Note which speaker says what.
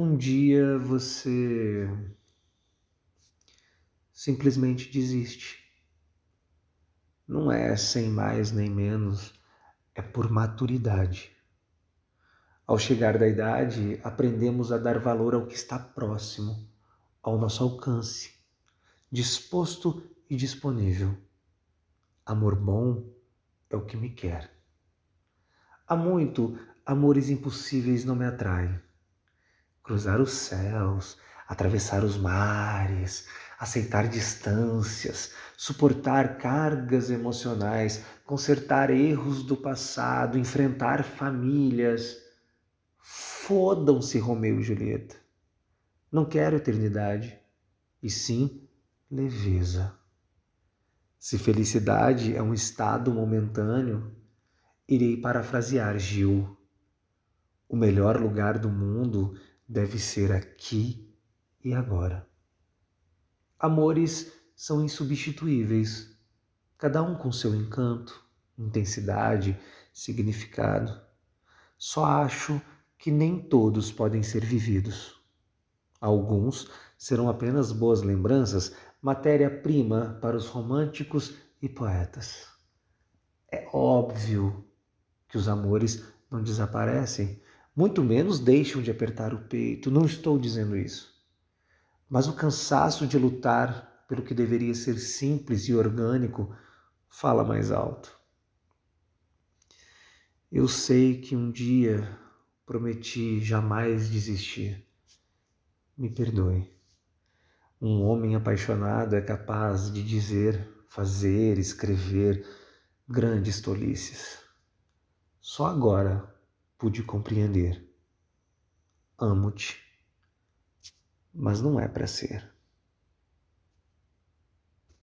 Speaker 1: um dia você simplesmente desiste. Não é sem mais nem menos, é por maturidade. Ao chegar da idade, aprendemos a dar valor ao que está próximo, ao nosso alcance, disposto e disponível. Amor bom é o que me quer. Há muito, amores impossíveis não me atraem cruzar os céus, atravessar os mares, aceitar distâncias, suportar cargas emocionais, consertar erros do passado, enfrentar famílias. Fodam-se Romeu e Julieta. Não quero eternidade, e sim leveza. Se felicidade é um estado momentâneo, irei parafrasear Gil. O melhor lugar do mundo deve ser aqui e agora. Amores são insubstituíveis, cada um com seu encanto, intensidade, significado. Só acho que nem todos podem ser vividos. Alguns serão apenas boas lembranças, matéria-prima para os românticos e poetas. É óbvio que os amores não desaparecem, muito menos deixam de apertar o peito. Não estou dizendo isso. Mas o cansaço de lutar pelo que deveria ser simples e orgânico fala mais alto. Eu sei que um dia prometi jamais desistir. Me perdoe. Um homem apaixonado é capaz de dizer, fazer, escrever grandes tolices. Só agora pude compreender. Amo-te, mas não é para ser.